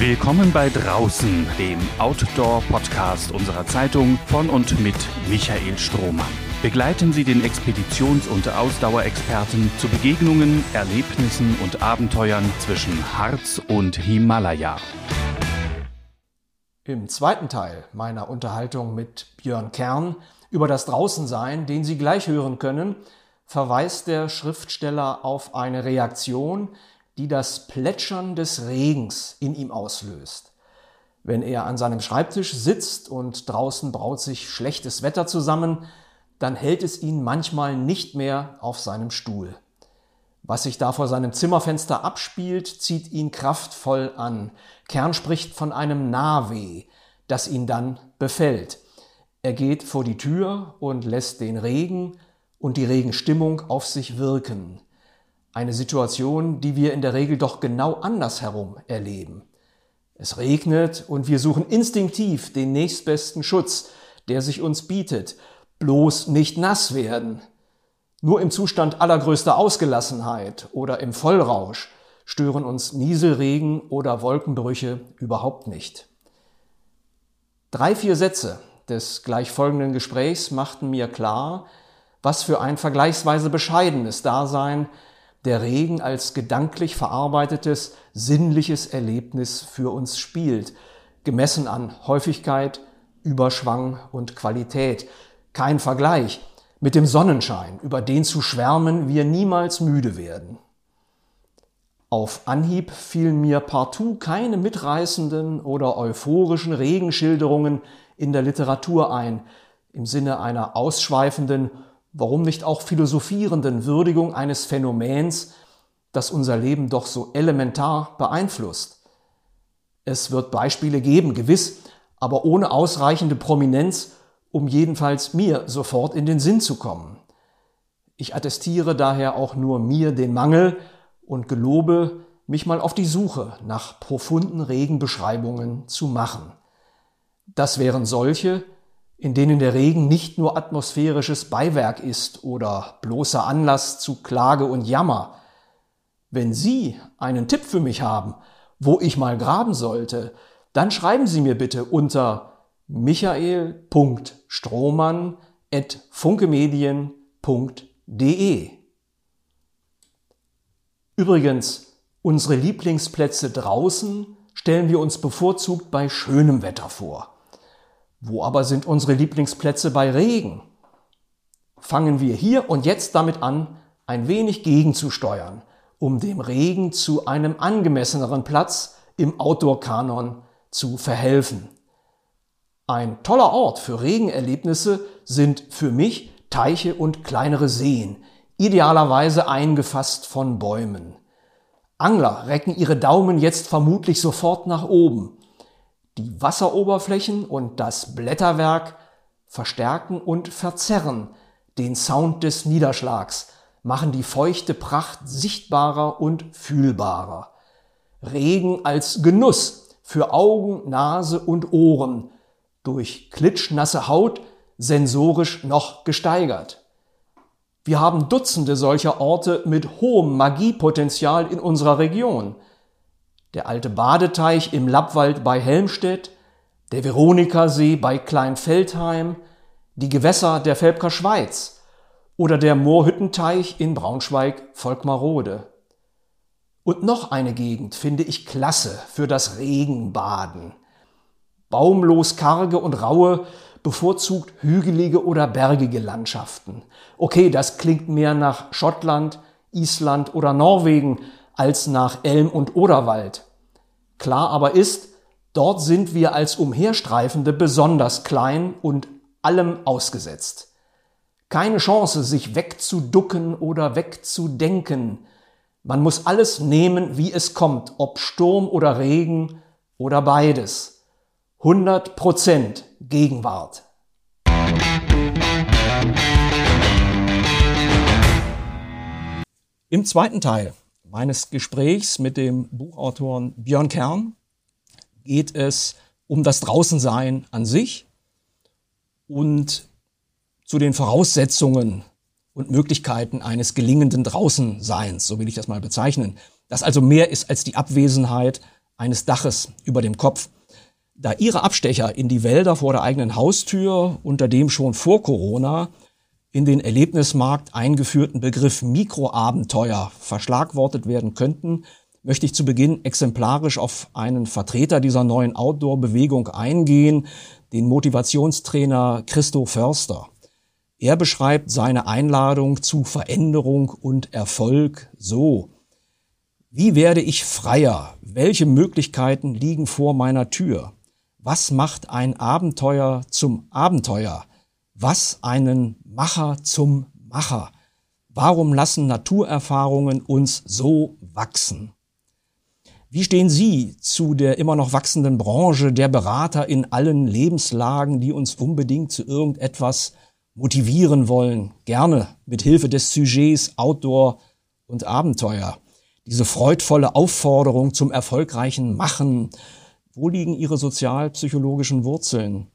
Willkommen bei Draußen, dem Outdoor-Podcast unserer Zeitung von und mit Michael Strohmann. Begleiten Sie den Expeditions- und Ausdauerexperten zu Begegnungen, Erlebnissen und Abenteuern zwischen Harz und Himalaya. Im zweiten Teil meiner Unterhaltung mit Björn Kern über das Draußensein, den Sie gleich hören können, verweist der Schriftsteller auf eine Reaktion, die das Plätschern des Regens in ihm auslöst. Wenn er an seinem Schreibtisch sitzt und draußen braut sich schlechtes Wetter zusammen, dann hält es ihn manchmal nicht mehr auf seinem Stuhl. Was sich da vor seinem Zimmerfenster abspielt, zieht ihn kraftvoll an. Kern spricht von einem Nahweh, das ihn dann befällt. Er geht vor die Tür und lässt den Regen und die Regenstimmung auf sich wirken. Eine Situation, die wir in der Regel doch genau andersherum erleben. Es regnet und wir suchen instinktiv den nächstbesten Schutz, der sich uns bietet, bloß nicht nass werden. Nur im Zustand allergrößter Ausgelassenheit oder im Vollrausch stören uns Nieselregen oder Wolkenbrüche überhaupt nicht. Drei, vier Sätze des gleich folgenden Gesprächs machten mir klar, was für ein vergleichsweise bescheidenes Dasein der Regen als gedanklich verarbeitetes, sinnliches Erlebnis für uns spielt, gemessen an Häufigkeit, Überschwang und Qualität, kein Vergleich mit dem Sonnenschein, über den zu schwärmen wir niemals müde werden. Auf Anhieb fielen mir partout keine mitreißenden oder euphorischen Regenschilderungen in der Literatur ein, im Sinne einer ausschweifenden, warum nicht auch philosophierenden Würdigung eines Phänomens, das unser Leben doch so elementar beeinflusst. Es wird Beispiele geben, gewiss, aber ohne ausreichende Prominenz um jedenfalls mir sofort in den Sinn zu kommen. Ich attestiere daher auch nur mir den Mangel und gelobe, mich mal auf die Suche nach profunden Regenbeschreibungen zu machen. Das wären solche, in denen der Regen nicht nur atmosphärisches Beiwerk ist oder bloßer Anlass zu Klage und Jammer. Wenn Sie einen Tipp für mich haben, wo ich mal graben sollte, dann schreiben Sie mir bitte unter michael.strohmann.funkemedien.de. Übrigens, unsere Lieblingsplätze draußen stellen wir uns bevorzugt bei schönem Wetter vor. Wo aber sind unsere Lieblingsplätze bei Regen? Fangen wir hier und jetzt damit an, ein wenig gegenzusteuern, um dem Regen zu einem angemesseneren Platz im Outdoor-Kanon zu verhelfen. Ein toller Ort für Regenerlebnisse sind für mich Teiche und kleinere Seen, idealerweise eingefasst von Bäumen. Angler recken ihre Daumen jetzt vermutlich sofort nach oben. Die Wasseroberflächen und das Blätterwerk verstärken und verzerren den Sound des Niederschlags, machen die feuchte Pracht sichtbarer und fühlbarer. Regen als Genuss für Augen, Nase und Ohren, durch klitschnasse Haut sensorisch noch gesteigert. Wir haben Dutzende solcher Orte mit hohem Magiepotenzial in unserer Region. Der alte Badeteich im Lappwald bei Helmstedt, der Veronikasee bei Kleinfeldheim, die Gewässer der Felbker Schweiz oder der Moorhüttenteich in Braunschweig-Volkmarode. Und noch eine Gegend finde ich klasse für das Regenbaden baumlos karge und raue, bevorzugt hügelige oder bergige Landschaften. Okay, das klingt mehr nach Schottland, Island oder Norwegen als nach Elm und Oderwald. Klar aber ist, dort sind wir als Umherstreifende besonders klein und allem ausgesetzt. Keine Chance, sich wegzuducken oder wegzudenken. Man muss alles nehmen, wie es kommt, ob Sturm oder Regen oder beides. 100% Gegenwart. Im zweiten Teil meines Gesprächs mit dem Buchautoren Björn Kern geht es um das Draußensein an sich und zu den Voraussetzungen und Möglichkeiten eines gelingenden Draußenseins, so will ich das mal bezeichnen. Das also mehr ist als die Abwesenheit eines Daches über dem Kopf. Da ihre Abstecher in die Wälder vor der eigenen Haustür, unter dem schon vor Corona in den Erlebnismarkt eingeführten Begriff Mikroabenteuer verschlagwortet werden könnten, möchte ich zu Beginn exemplarisch auf einen Vertreter dieser neuen Outdoor-Bewegung eingehen, den Motivationstrainer Christo Förster. Er beschreibt seine Einladung zu Veränderung und Erfolg so. Wie werde ich freier? Welche Möglichkeiten liegen vor meiner Tür? Was macht ein Abenteuer zum Abenteuer? Was einen Macher zum Macher? Warum lassen Naturerfahrungen uns so wachsen? Wie stehen Sie zu der immer noch wachsenden Branche der Berater in allen Lebenslagen, die uns unbedingt zu irgendetwas motivieren wollen? Gerne mit Hilfe des Sujets Outdoor und Abenteuer. Diese freudvolle Aufforderung zum erfolgreichen Machen. Wo liegen Ihre sozialpsychologischen Wurzeln?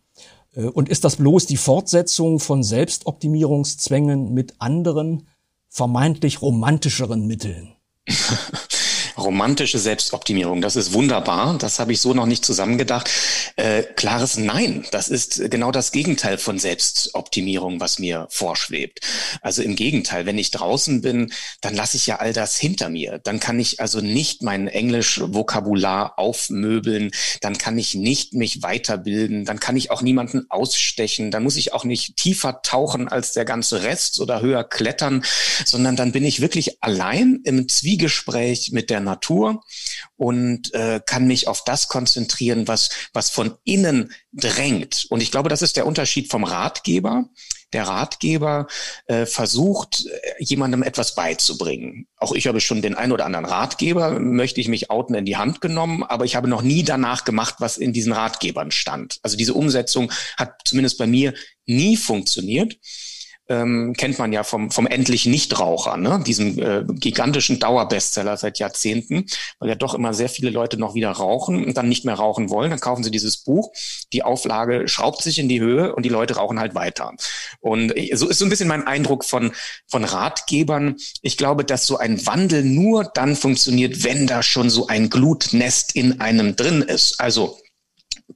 Äh, und ist das bloß die Fortsetzung von Selbstoptimierungszwängen mit anderen, vermeintlich romantischeren Mitteln? romantische Selbstoptimierung. Das ist wunderbar. Das habe ich so noch nicht zusammengedacht. Äh, klares Nein. Das ist genau das Gegenteil von Selbstoptimierung, was mir vorschwebt. Also im Gegenteil, wenn ich draußen bin, dann lasse ich ja all das hinter mir. Dann kann ich also nicht mein Englisch-Vokabular aufmöbeln. Dann kann ich nicht mich weiterbilden. Dann kann ich auch niemanden ausstechen. Dann muss ich auch nicht tiefer tauchen als der ganze Rest oder höher klettern, sondern dann bin ich wirklich allein im Zwiegespräch mit der Natur und äh, kann mich auf das konzentrieren, was, was von innen drängt. Und ich glaube, das ist der Unterschied vom Ratgeber. Der Ratgeber äh, versucht, äh, jemandem etwas beizubringen. Auch ich habe schon den einen oder anderen Ratgeber, möchte ich mich outen, in die Hand genommen, aber ich habe noch nie danach gemacht, was in diesen Ratgebern stand. Also diese Umsetzung hat zumindest bei mir nie funktioniert ähm, kennt man ja vom, vom endlich Nichtraucher, ne? diesem äh, gigantischen Dauerbestseller seit Jahrzehnten, weil ja doch immer sehr viele Leute noch wieder rauchen und dann nicht mehr rauchen wollen. Dann kaufen sie dieses Buch, die Auflage schraubt sich in die Höhe und die Leute rauchen halt weiter. Und so ist so ein bisschen mein Eindruck von, von Ratgebern. Ich glaube, dass so ein Wandel nur dann funktioniert, wenn da schon so ein Glutnest in einem drin ist. Also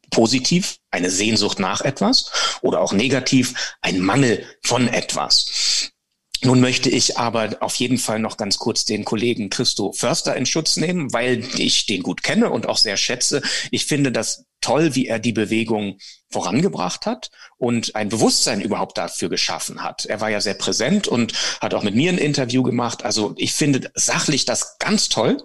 positiv eine Sehnsucht nach etwas oder auch negativ ein Mangel von etwas. Nun möchte ich aber auf jeden Fall noch ganz kurz den Kollegen Christo Förster in Schutz nehmen, weil ich den gut kenne und auch sehr schätze. Ich finde das toll, wie er die Bewegung vorangebracht hat und ein Bewusstsein überhaupt dafür geschaffen hat. Er war ja sehr präsent und hat auch mit mir ein Interview gemacht. Also ich finde sachlich das ganz toll.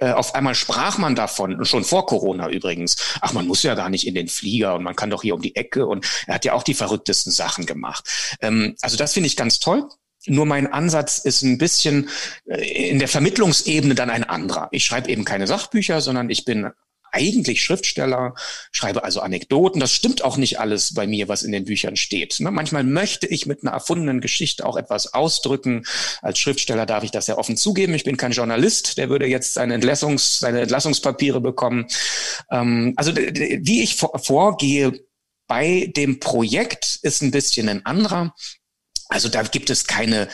Äh, auf einmal sprach man davon, schon vor Corona übrigens, ach, man muss ja gar nicht in den Flieger und man kann doch hier um die Ecke und er hat ja auch die verrücktesten Sachen gemacht. Ähm, also das finde ich ganz toll. Nur mein Ansatz ist ein bisschen äh, in der Vermittlungsebene dann ein anderer. Ich schreibe eben keine Sachbücher, sondern ich bin eigentlich Schriftsteller, schreibe also Anekdoten. Das stimmt auch nicht alles bei mir, was in den Büchern steht. Ne? Manchmal möchte ich mit einer erfundenen Geschichte auch etwas ausdrücken. Als Schriftsteller darf ich das ja offen zugeben. Ich bin kein Journalist, der würde jetzt seine, Entlassungs-, seine Entlassungspapiere bekommen. Ähm, also wie ich vorgehe bei dem Projekt ist ein bisschen ein anderer. Also da gibt es keine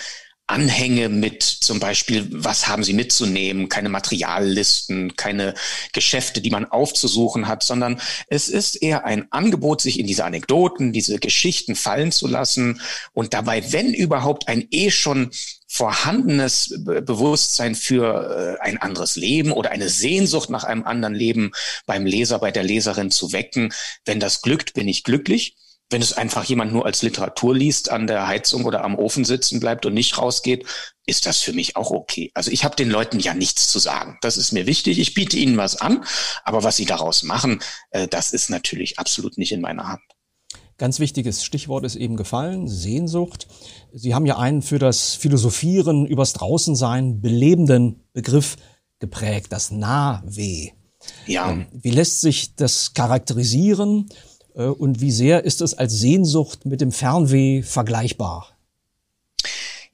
Anhänge mit zum Beispiel, was haben Sie mitzunehmen, keine Materiallisten, keine Geschäfte, die man aufzusuchen hat, sondern es ist eher ein Angebot, sich in diese Anekdoten, diese Geschichten fallen zu lassen und dabei, wenn überhaupt, ein eh schon vorhandenes Bewusstsein für äh, ein anderes Leben oder eine Sehnsucht nach einem anderen Leben beim Leser, bei der Leserin zu wecken. Wenn das glückt, bin ich glücklich wenn es einfach jemand nur als Literatur liest, an der Heizung oder am Ofen sitzen bleibt und nicht rausgeht, ist das für mich auch okay. Also ich habe den Leuten ja nichts zu sagen. Das ist mir wichtig. Ich biete ihnen was an, aber was sie daraus machen, äh, das ist natürlich absolut nicht in meiner Hand. Ganz wichtiges Stichwort ist eben gefallen, Sehnsucht. Sie haben ja einen für das Philosophieren übers Draußensein belebenden Begriff geprägt, das Nahweh. Ja. Ähm, wie lässt sich das charakterisieren? Äh, und wie sehr ist es als Sehnsucht mit dem Fernweh vergleichbar?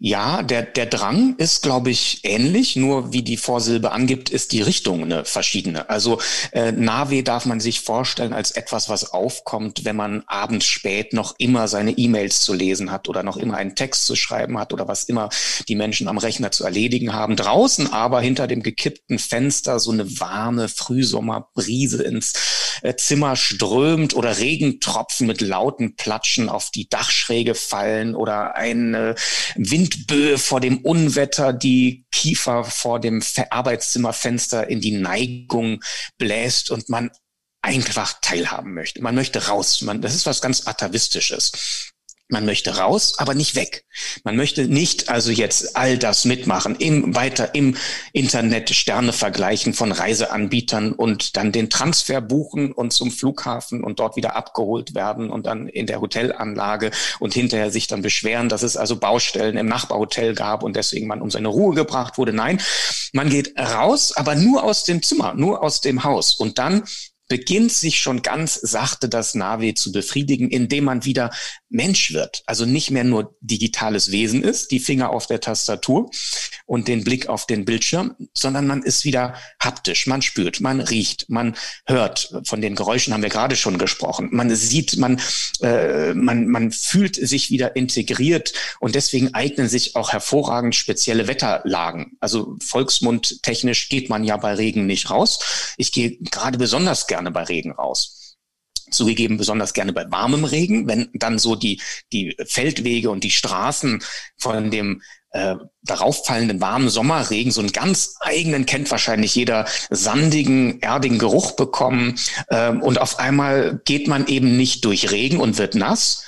Ja, der, der Drang ist, glaube ich, ähnlich, nur wie die Vorsilbe angibt, ist die Richtung eine verschiedene. Also äh, Navi darf man sich vorstellen als etwas, was aufkommt, wenn man abends spät noch immer seine E-Mails zu lesen hat oder noch immer einen Text zu schreiben hat oder was immer die Menschen am Rechner zu erledigen haben. Draußen aber hinter dem gekippten Fenster so eine warme Frühsommerbrise ins äh, Zimmer strömt oder Regentropfen mit lauten Platschen auf die Dachschräge fallen oder eine Windböe vor dem Unwetter die Kiefer vor dem Arbeitszimmerfenster in die Neigung bläst und man einfach teilhaben möchte. Man möchte raus. Man, das ist was ganz Atavistisches. Man möchte raus, aber nicht weg. Man möchte nicht also jetzt all das mitmachen, im, weiter im Internet Sterne vergleichen von Reiseanbietern und dann den Transfer buchen und zum Flughafen und dort wieder abgeholt werden und dann in der Hotelanlage und hinterher sich dann beschweren, dass es also Baustellen im Nachbarhotel gab und deswegen man um seine Ruhe gebracht wurde. Nein, man geht raus, aber nur aus dem Zimmer, nur aus dem Haus und dann beginnt sich schon ganz sachte das Navi zu befriedigen, indem man wieder Mensch wird. Also nicht mehr nur digitales Wesen ist, die Finger auf der Tastatur und den Blick auf den Bildschirm, sondern man ist wieder haptisch. Man spürt, man riecht, man hört. Von den Geräuschen haben wir gerade schon gesprochen. Man sieht, man, äh, man, man fühlt sich wieder integriert und deswegen eignen sich auch hervorragend spezielle Wetterlagen. Also volksmundtechnisch geht man ja bei Regen nicht raus. Ich gehe gerade besonders gerne bei Regen raus zugegeben besonders gerne bei warmem Regen, wenn dann so die, die Feldwege und die Straßen von dem äh, darauf fallenden warmen Sommerregen so einen ganz eigenen, kennt wahrscheinlich jeder, sandigen, erdigen Geruch bekommen. Ähm, und auf einmal geht man eben nicht durch Regen und wird nass,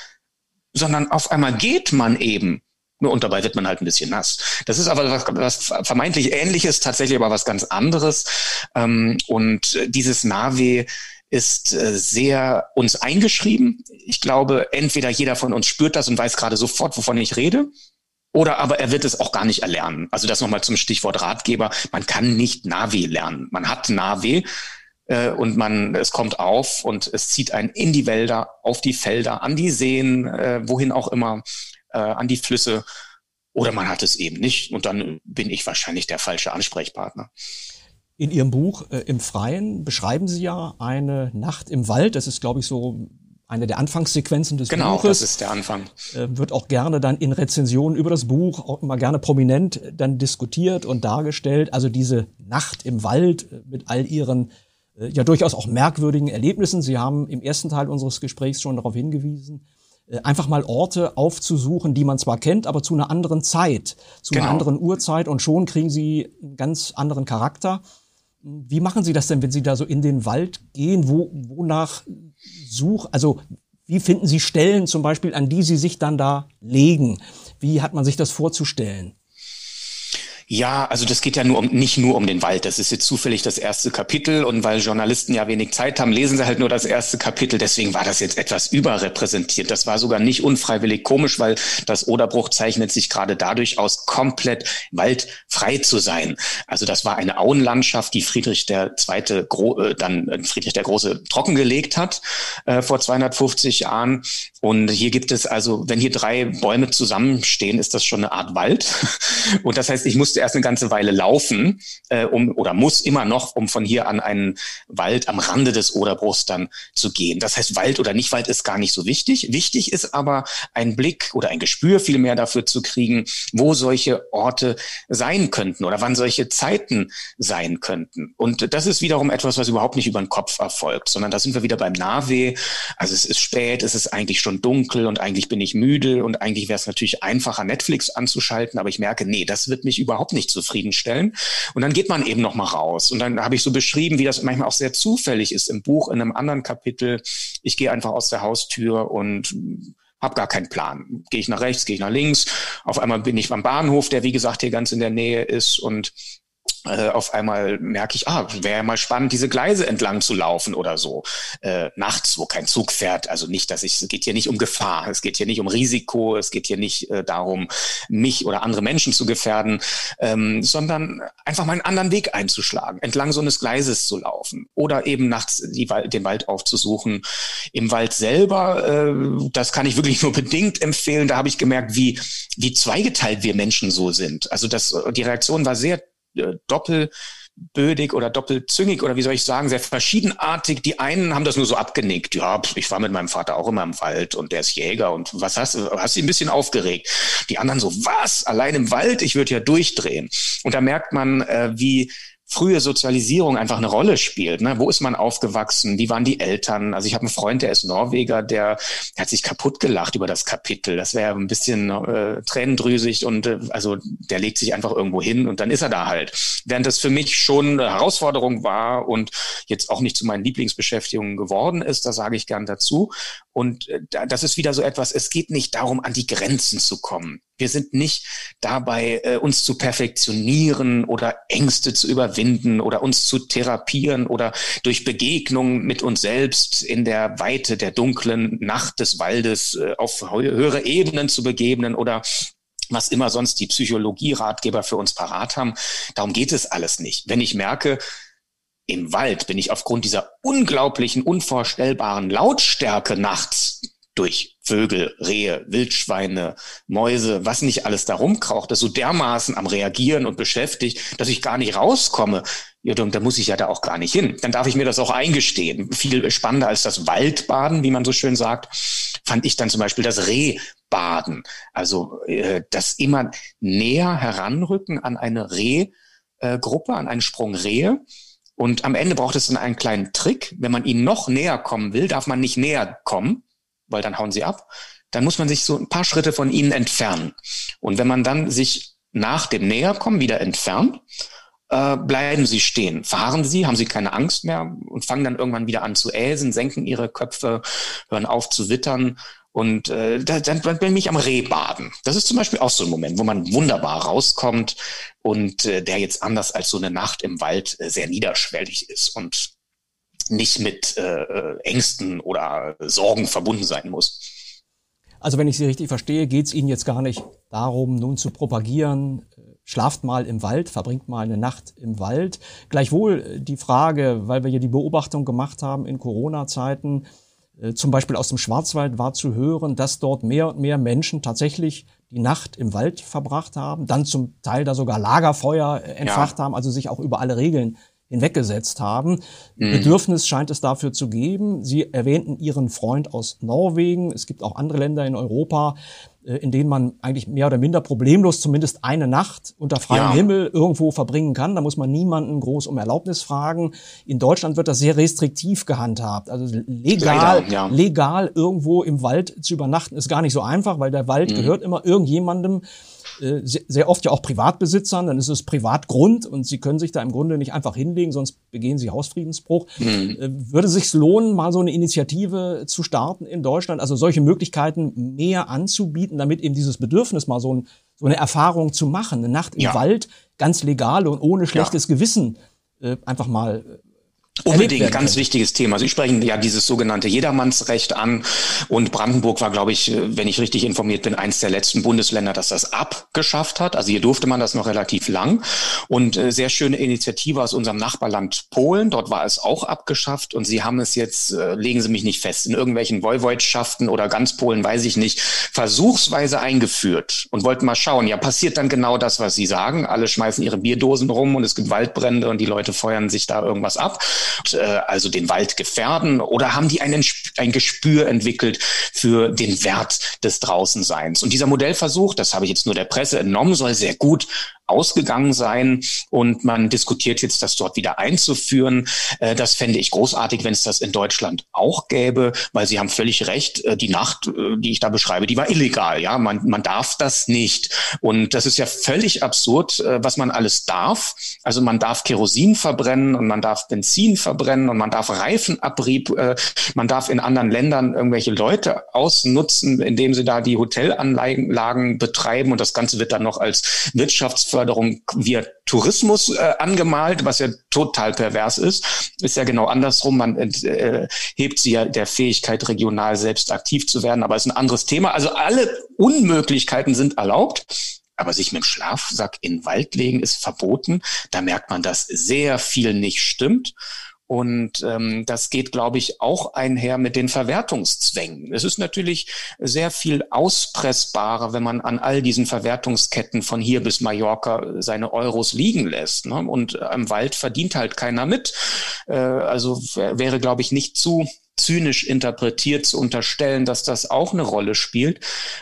sondern auf einmal geht man eben und dabei wird man halt ein bisschen nass. Das ist aber was, was vermeintlich ähnliches, tatsächlich aber was ganz anderes. Ähm, und dieses Navi ist äh, sehr uns eingeschrieben. Ich glaube, entweder jeder von uns spürt das und weiß gerade sofort, wovon ich rede, oder aber er wird es auch gar nicht erlernen. Also das nochmal zum Stichwort Ratgeber. Man kann nicht Navi lernen. Man hat Navi äh, und man, es kommt auf und es zieht einen in die Wälder, auf die Felder, an die Seen, äh, wohin auch immer äh, an die Flüsse oder man hat es eben nicht und dann bin ich wahrscheinlich der falsche Ansprechpartner. In Ihrem Buch äh, Im Freien beschreiben Sie ja eine Nacht im Wald. Das ist, glaube ich, so eine der Anfangssequenzen des genau, Buches. Genau, das ist der Anfang. Äh, wird auch gerne dann in Rezensionen über das Buch auch immer gerne prominent dann diskutiert und dargestellt. Also diese Nacht im Wald äh, mit all ihren äh, ja durchaus auch merkwürdigen Erlebnissen. Sie haben im ersten Teil unseres Gesprächs schon darauf hingewiesen, äh, einfach mal Orte aufzusuchen, die man zwar kennt, aber zu einer anderen Zeit, zu genau. einer anderen Uhrzeit und schon kriegen sie einen ganz anderen Charakter. Wie machen Sie das denn, wenn Sie da so in den Wald gehen? Wo, wonach suchen? Also wie finden Sie Stellen zum Beispiel, an die Sie sich dann da legen? Wie hat man sich das vorzustellen? Ja, also das geht ja nur um, nicht nur um den Wald. Das ist jetzt zufällig das erste Kapitel und weil Journalisten ja wenig Zeit haben, lesen sie halt nur das erste Kapitel. Deswegen war das jetzt etwas überrepräsentiert. Das war sogar nicht unfreiwillig komisch, weil das Oderbruch zeichnet sich gerade dadurch aus, komplett waldfrei zu sein. Also das war eine Auenlandschaft, die Friedrich der Zweite äh, dann äh, Friedrich der Große trockengelegt hat äh, vor 250 Jahren. Und hier gibt es also, wenn hier drei Bäume zusammenstehen, ist das schon eine Art Wald. Und das heißt, ich muss musste erst eine ganze Weile laufen, äh, um oder muss immer noch, um von hier an einen Wald am Rande des Oderbruchs dann zu gehen. Das heißt, Wald oder nicht Wald ist gar nicht so wichtig. Wichtig ist aber ein Blick oder ein Gespür vielmehr dafür zu kriegen, wo solche Orte sein könnten oder wann solche Zeiten sein könnten. Und das ist wiederum etwas, was überhaupt nicht über den Kopf erfolgt, sondern da sind wir wieder beim Navi. Also es ist spät, es ist eigentlich schon dunkel und eigentlich bin ich müde und eigentlich wäre es natürlich einfacher, Netflix anzuschalten, aber ich merke, nee, das wird mich überhaupt überhaupt nicht zufriedenstellen. Und dann geht man eben noch mal raus. Und dann habe ich so beschrieben, wie das manchmal auch sehr zufällig ist im Buch, in einem anderen Kapitel. Ich gehe einfach aus der Haustür und habe gar keinen Plan. Gehe ich nach rechts, gehe ich nach links. Auf einmal bin ich beim Bahnhof, der wie gesagt hier ganz in der Nähe ist und äh, auf einmal merke ich, ah, wäre mal spannend, diese Gleise entlang zu laufen oder so. Äh, nachts, wo kein Zug fährt. Also nicht, dass ich, es geht hier nicht um Gefahr, es geht hier nicht um Risiko, es geht hier nicht äh, darum, mich oder andere Menschen zu gefährden, ähm, sondern einfach mal einen anderen Weg einzuschlagen, entlang so eines Gleises zu laufen oder eben nachts die, den Wald aufzusuchen. Im Wald selber, äh, das kann ich wirklich nur bedingt empfehlen. Da habe ich gemerkt, wie, wie zweigeteilt wir Menschen so sind. Also das, die Reaktion war sehr äh, doppelbödig oder doppelzüngig oder wie soll ich sagen, sehr verschiedenartig. Die einen haben das nur so abgenickt. Ja, ich war mit meinem Vater auch immer im Wald und der ist Jäger und was hast du, hast dich ein bisschen aufgeregt. Die anderen so, was? Allein im Wald? Ich würde ja durchdrehen. Und da merkt man, äh, wie frühe Sozialisierung einfach eine Rolle spielt. Ne? Wo ist man aufgewachsen? Wie waren die Eltern? Also ich habe einen Freund, der ist Norweger, der, hat sich kaputt gelacht über das Kapitel. Das wäre ein bisschen äh, tränendrüsig und äh, also der legt sich einfach irgendwo hin und dann ist er da halt. Während das für mich schon eine Herausforderung war und jetzt auch nicht zu meinen Lieblingsbeschäftigungen geworden ist, da sage ich gern dazu. Und äh, das ist wieder so etwas, es geht nicht darum, an die Grenzen zu kommen. Wir sind nicht dabei, äh, uns zu perfektionieren oder Ängste zu überwinden oder uns zu therapieren oder durch Begegnung mit uns selbst in der Weite der dunklen Nacht des Waldes äh, auf höhere Ebenen zu begeben oder was immer sonst die Psychologie-Ratgeber für uns parat haben. Darum geht es alles nicht. Wenn ich merke, im Wald bin ich aufgrund dieser unglaublichen, unvorstellbaren Lautstärke nachts durch Vögel, Rehe, Wildschweine, Mäuse, was nicht alles da rumkraucht, das so dermaßen am Reagieren und beschäftigt, dass ich gar nicht rauskomme. Ja, da muss ich ja da auch gar nicht hin. Dann darf ich mir das auch eingestehen. Viel spannender als das Waldbaden, wie man so schön sagt, fand ich dann zum Beispiel das Rehbaden. Also äh, das immer näher heranrücken an eine Rehgruppe, äh, an einen Sprung Rehe und am Ende braucht es dann einen kleinen Trick. Wenn man ihnen noch näher kommen will, darf man nicht näher kommen, weil dann hauen sie ab. Dann muss man sich so ein paar Schritte von ihnen entfernen. Und wenn man dann sich nach dem Näherkommen wieder entfernt, äh, bleiben sie stehen. Fahren sie, haben sie keine Angst mehr und fangen dann irgendwann wieder an zu äsen, senken ihre Köpfe, hören auf zu wittern und äh, dann, dann bin ich am Rehbaden. Das ist zum Beispiel auch so ein Moment, wo man wunderbar rauskommt und äh, der jetzt anders als so eine Nacht im Wald äh, sehr niederschwellig ist und nicht mit äh, Ängsten oder Sorgen verbunden sein muss. Also wenn ich Sie richtig verstehe, geht es Ihnen jetzt gar nicht darum, nun zu propagieren, äh, schlaft mal im Wald, verbringt mal eine Nacht im Wald. Gleichwohl äh, die Frage, weil wir hier die Beobachtung gemacht haben in Corona-Zeiten, äh, zum Beispiel aus dem Schwarzwald war zu hören, dass dort mehr und mehr Menschen tatsächlich die Nacht im Wald verbracht haben, dann zum Teil da sogar Lagerfeuer entfacht ja. haben, also sich auch über alle Regeln hinweggesetzt haben. Mhm. Bedürfnis scheint es dafür zu geben. Sie erwähnten Ihren Freund aus Norwegen. Es gibt auch andere Länder in Europa, äh, in denen man eigentlich mehr oder minder problemlos zumindest eine Nacht unter freiem ja. Himmel irgendwo verbringen kann. Da muss man niemanden groß um Erlaubnis fragen. In Deutschland wird das sehr restriktiv gehandhabt. Also legal, Leider, ja. legal irgendwo im Wald zu übernachten ist gar nicht so einfach, weil der Wald mhm. gehört immer irgendjemandem. Äh, sehr oft ja auch Privatbesitzern, dann ist es Privatgrund und sie können sich da im Grunde nicht einfach hinlegen, sonst begehen sie Hausfriedensbruch. Mhm. Äh, würde sich lohnen, mal so eine Initiative zu starten in Deutschland, also solche Möglichkeiten mehr anzubieten, damit eben dieses Bedürfnis mal so, ein, so eine Erfahrung zu machen, eine Nacht im ja. Wald, ganz legal und ohne schlechtes ja. Gewissen äh, einfach mal Unbedingt, ganz wichtiges Thema. Sie sprechen ja dieses sogenannte Jedermannsrecht an. Und Brandenburg war, glaube ich, wenn ich richtig informiert bin, eines der letzten Bundesländer, das das abgeschafft hat. Also hier durfte man das noch relativ lang. Und äh, sehr schöne Initiative aus unserem Nachbarland Polen. Dort war es auch abgeschafft. Und sie haben es jetzt, äh, legen Sie mich nicht fest, in irgendwelchen Woiwodschaften oder ganz Polen, weiß ich nicht, versuchsweise eingeführt und wollten mal schauen, ja, passiert dann genau das, was Sie sagen. Alle schmeißen ihre Bierdosen rum und es gibt Waldbrände und die Leute feuern sich da irgendwas ab äh, also den Wald gefährden? Oder haben die einen, ein Gespür entwickelt für den Wert des Draußenseins? Und dieser Modellversuch, das habe ich jetzt nur der Presse entnommen, soll sehr gut ausgegangen sein und man diskutiert jetzt, das dort wieder einzuführen. Äh, das fände ich großartig, wenn es das in Deutschland auch gäbe, weil Sie haben völlig recht, äh, die Nacht, äh, die ich da beschreibe, die war illegal. Ja, man, man darf das nicht. Und das ist ja völlig absurd, was man alles darf. Also man darf Kerosin verbrennen und man darf Benzin verbrennen und man darf Reifenabrieb, man darf in anderen Ländern irgendwelche Leute ausnutzen, indem sie da die Hotelanlagen betreiben und das Ganze wird dann noch als Wirtschafts Wirtschaftsförderung via Tourismus äh, angemalt, was ja total pervers ist. Ist ja genau andersrum. Man äh, hebt sie ja der Fähigkeit, regional selbst aktiv zu werden, aber ist ein anderes Thema. Also alle Unmöglichkeiten sind erlaubt. Aber sich mit dem Schlafsack in den Wald legen ist verboten. Da merkt man, dass sehr viel nicht stimmt. Und ähm, das geht, glaube ich, auch einher mit den Verwertungszwängen. Es ist natürlich sehr viel auspressbarer, wenn man an all diesen Verwertungsketten von hier bis Mallorca seine Euros liegen lässt. Ne? Und im Wald verdient halt keiner mit. Äh, also wäre, glaube ich, nicht zu zynisch interpretiert zu unterstellen, dass das auch eine Rolle spielt.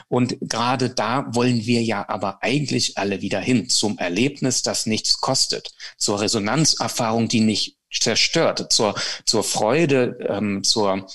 Und gerade da wollen wir ja aber eigentlich alle wieder hin zum Erlebnis, das nichts kostet, zur Resonanzerfahrung, die nicht zerstört, zur, zur Freude, ähm, zur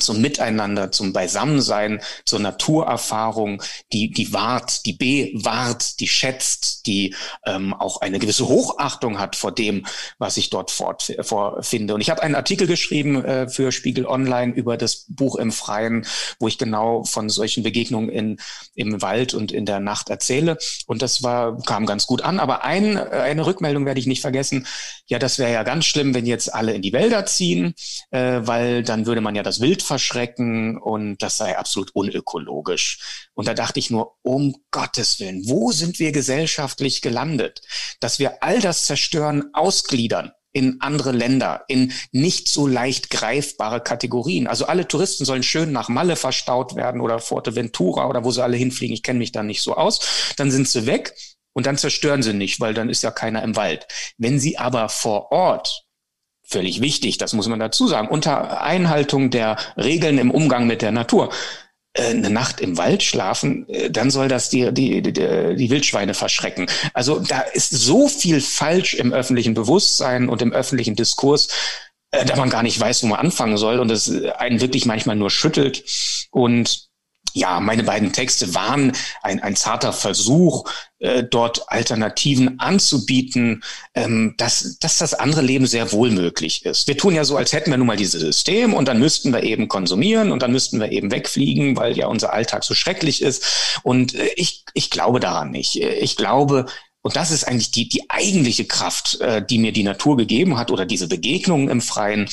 zum Miteinander, zum Beisammensein, zur Naturerfahrung, die, die wahrt, die bewahrt, die schätzt, die ähm, auch eine gewisse Hochachtung hat vor dem, was ich dort fort, vorfinde. Und ich habe einen Artikel geschrieben äh, für Spiegel Online über das Buch im Freien, wo ich genau von solchen Begegnungen in, im Wald und in der Nacht erzähle. Und das war, kam ganz gut an. Aber ein, eine Rückmeldung werde ich nicht vergessen. Ja, das wäre ja ganz schlimm, wenn jetzt alle in die Wälder ziehen, äh, weil dann würde man ja das Wild verschrecken und das sei absolut unökologisch. Und da dachte ich nur, um Gottes Willen, wo sind wir gesellschaftlich gelandet, dass wir all das zerstören, ausgliedern in andere Länder, in nicht so leicht greifbare Kategorien. Also alle Touristen sollen schön nach Malle verstaut werden oder Forteventura oder wo sie alle hinfliegen. Ich kenne mich da nicht so aus. Dann sind sie weg und dann zerstören sie nicht, weil dann ist ja keiner im Wald. Wenn sie aber vor Ort völlig wichtig, das muss man dazu sagen, unter Einhaltung der Regeln im Umgang mit der Natur äh, eine Nacht im Wald schlafen, äh, dann soll das die, die, die, die Wildschweine verschrecken. Also da ist so viel falsch im öffentlichen Bewusstsein und im öffentlichen Diskurs, äh, da man gar nicht weiß, wo man anfangen soll und es einen wirklich manchmal nur schüttelt. Und ja, meine beiden Texte waren ein, ein zarter Versuch, äh, dort Alternativen anzubieten, ähm, dass, dass das andere Leben sehr wohl möglich ist. Wir tun ja so, als hätten wir nun mal dieses System und dann müssten wir eben konsumieren und dann müssten wir eben wegfliegen, weil ja unser Alltag so schrecklich ist. Und äh, ich, ich glaube daran nicht. Ich glaube, und das ist eigentlich die, die eigentliche Kraft, äh, die mir die Natur gegeben hat oder diese Begegnungen im Freien.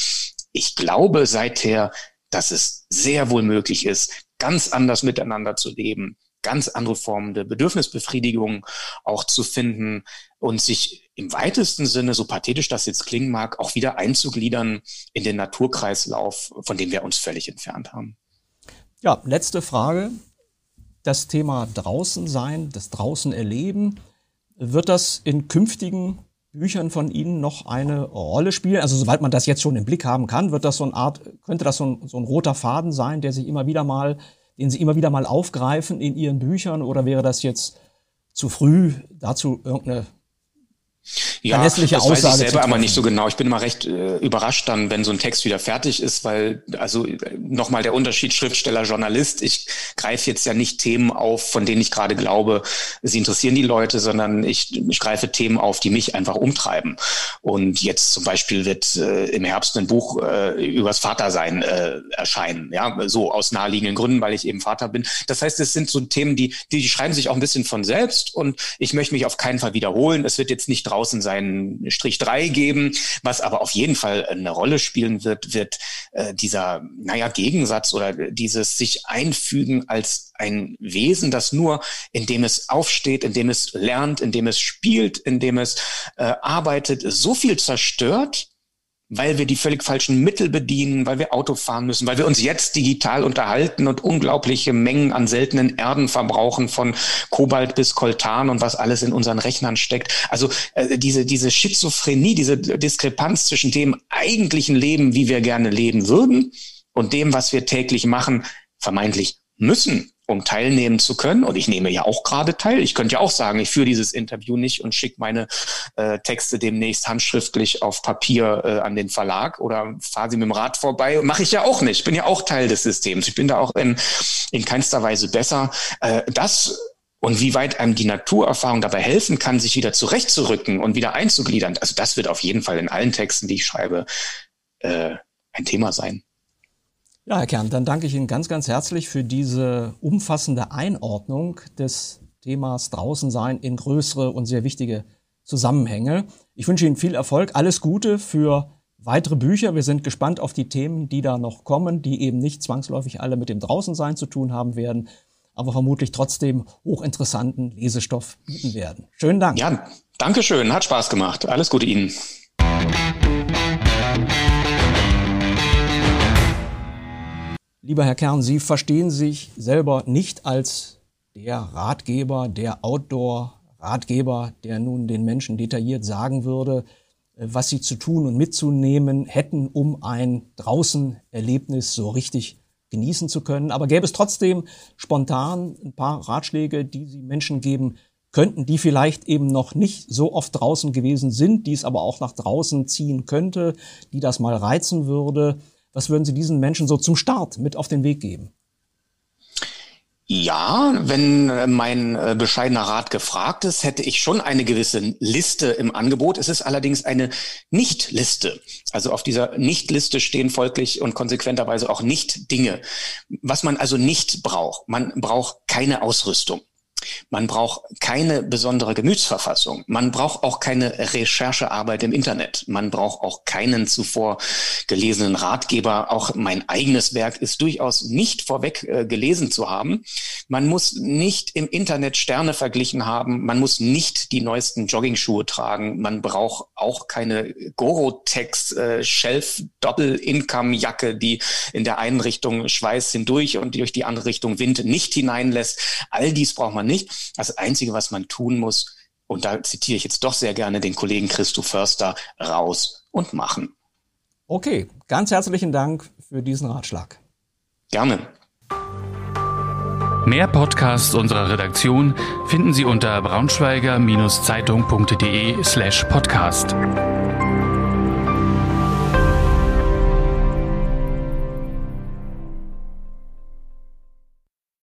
Ich glaube seither, dass es sehr wohl möglich ist, ganz anders miteinander zu leben, ganz andere Formen der Bedürfnisbefriedigung auch zu finden und sich im weitesten Sinne, so pathetisch das jetzt klingen mag, auch wieder einzugliedern in den Naturkreislauf, von dem wir uns völlig entfernt haben. Ja, letzte Frage. Das Thema draußen sein, das draußen erleben, wird das in künftigen Büchern von Ihnen noch eine Rolle spielen? Also soweit man das jetzt schon im Blick haben kann, wird das so eine Art, könnte das so ein, so ein roter Faden sein, der sich immer wieder mal, den Sie immer wieder mal aufgreifen in Ihren Büchern oder wäre das jetzt zu früh, dazu irgendeine ja, verlässliche das Aussage. Weiß ich selber aber nicht so genau. Ich bin immer recht äh, überrascht dann, wenn so ein Text wieder fertig ist, weil also äh, nochmal der Unterschied Schriftsteller Journalist. Ich greife jetzt ja nicht Themen auf, von denen ich gerade glaube, sie interessieren die Leute, sondern ich, ich greife Themen auf, die mich einfach umtreiben. Und jetzt zum Beispiel wird äh, im Herbst ein Buch äh, übers Vatersein äh, erscheinen. Ja, so aus naheliegenden Gründen, weil ich eben Vater bin. Das heißt, es sind so Themen, die die, die schreiben sich auch ein bisschen von selbst und ich möchte mich auf keinen Fall wiederholen. Es wird jetzt nicht draußen seinen Strich drei geben. Was aber auf jeden Fall eine Rolle spielen wird, wird äh, dieser, naja, Gegensatz oder dieses sich einfügen als ein Wesen, das nur, indem es aufsteht, indem es lernt, indem es spielt, indem es äh, arbeitet, so viel zerstört, weil wir die völlig falschen Mittel bedienen, weil wir Auto fahren müssen, weil wir uns jetzt digital unterhalten und unglaubliche Mengen an seltenen Erden verbrauchen, von Kobalt bis Koltan und was alles in unseren Rechnern steckt. Also äh, diese, diese Schizophrenie, diese Diskrepanz zwischen dem eigentlichen Leben, wie wir gerne leben würden, und dem, was wir täglich machen, vermeintlich müssen, um teilnehmen zu können. Und ich nehme ja auch gerade teil. Ich könnte ja auch sagen, ich führe dieses Interview nicht und schicke meine äh, Texte demnächst handschriftlich auf Papier äh, an den Verlag oder fahre sie mit dem Rad vorbei. Mache ich ja auch nicht. Ich bin ja auch Teil des Systems. Ich bin da auch in, in keinster Weise besser. Äh, das und wie weit einem die Naturerfahrung dabei helfen kann, sich wieder zurechtzurücken und wieder einzugliedern, also das wird auf jeden Fall in allen Texten, die ich schreibe, äh, ein Thema sein. Ja, Herr Kern, dann danke ich Ihnen ganz, ganz herzlich für diese umfassende Einordnung des Themas draußen sein in größere und sehr wichtige Zusammenhänge. Ich wünsche Ihnen viel Erfolg, alles Gute für weitere Bücher. Wir sind gespannt auf die Themen, die da noch kommen, die eben nicht zwangsläufig alle mit dem Draußensein zu tun haben werden, aber vermutlich trotzdem hochinteressanten Lesestoff bieten werden. Schönen Dank. Ja, danke schön. Hat Spaß gemacht. Alles Gute Ihnen. Lieber Herr Kern, Sie verstehen sich selber nicht als der Ratgeber, der Outdoor-Ratgeber, der nun den Menschen detailliert sagen würde, äh, was sie zu tun und mitzunehmen hätten, um ein Draußenerlebnis so richtig genießen zu können. Aber gäbe es trotzdem spontan ein paar Ratschläge, die Sie Menschen geben könnten, die vielleicht eben noch nicht so oft draußen gewesen sind, die es aber auch nach draußen ziehen könnte, die das mal reizen würde. Was würden Sie diesen Menschen so zum Start mit auf den Weg geben? Ja, wenn äh, mein äh, bescheidener Rat gefragt ist, hätte ich schon eine gewisse Liste im Angebot. Es ist allerdings eine Nicht-Liste. Also auf dieser Nicht-Liste stehen folglich und konsequenterweise auch Nicht-Dinge. Was man also nicht braucht. Man braucht keine Ausrüstung. Man braucht keine besondere Gemütsverfassung. Man braucht auch keine Recherchearbeit im Internet. Man braucht auch keinen zuvor gelesenen Ratgeber. Auch mein eigenes Werk ist durchaus nicht vorweg äh, gelesen zu haben. Man muss nicht im Internet Sterne verglichen haben. Man muss nicht die neuesten Joggingschuhe tragen. Man braucht auch keine Gorotex äh, Shelf Doppel Income Jacke, die in der einen Richtung Schweiß hindurch und durch die andere Richtung Wind nicht hineinlässt. All dies braucht man nicht. Das Einzige, was man tun muss, und da zitiere ich jetzt doch sehr gerne den Kollegen Christo Förster, raus und machen. Okay, ganz herzlichen Dank für diesen Ratschlag. Gerne. Mehr Podcasts unserer Redaktion finden Sie unter braunschweiger-zeitung.de slash podcast.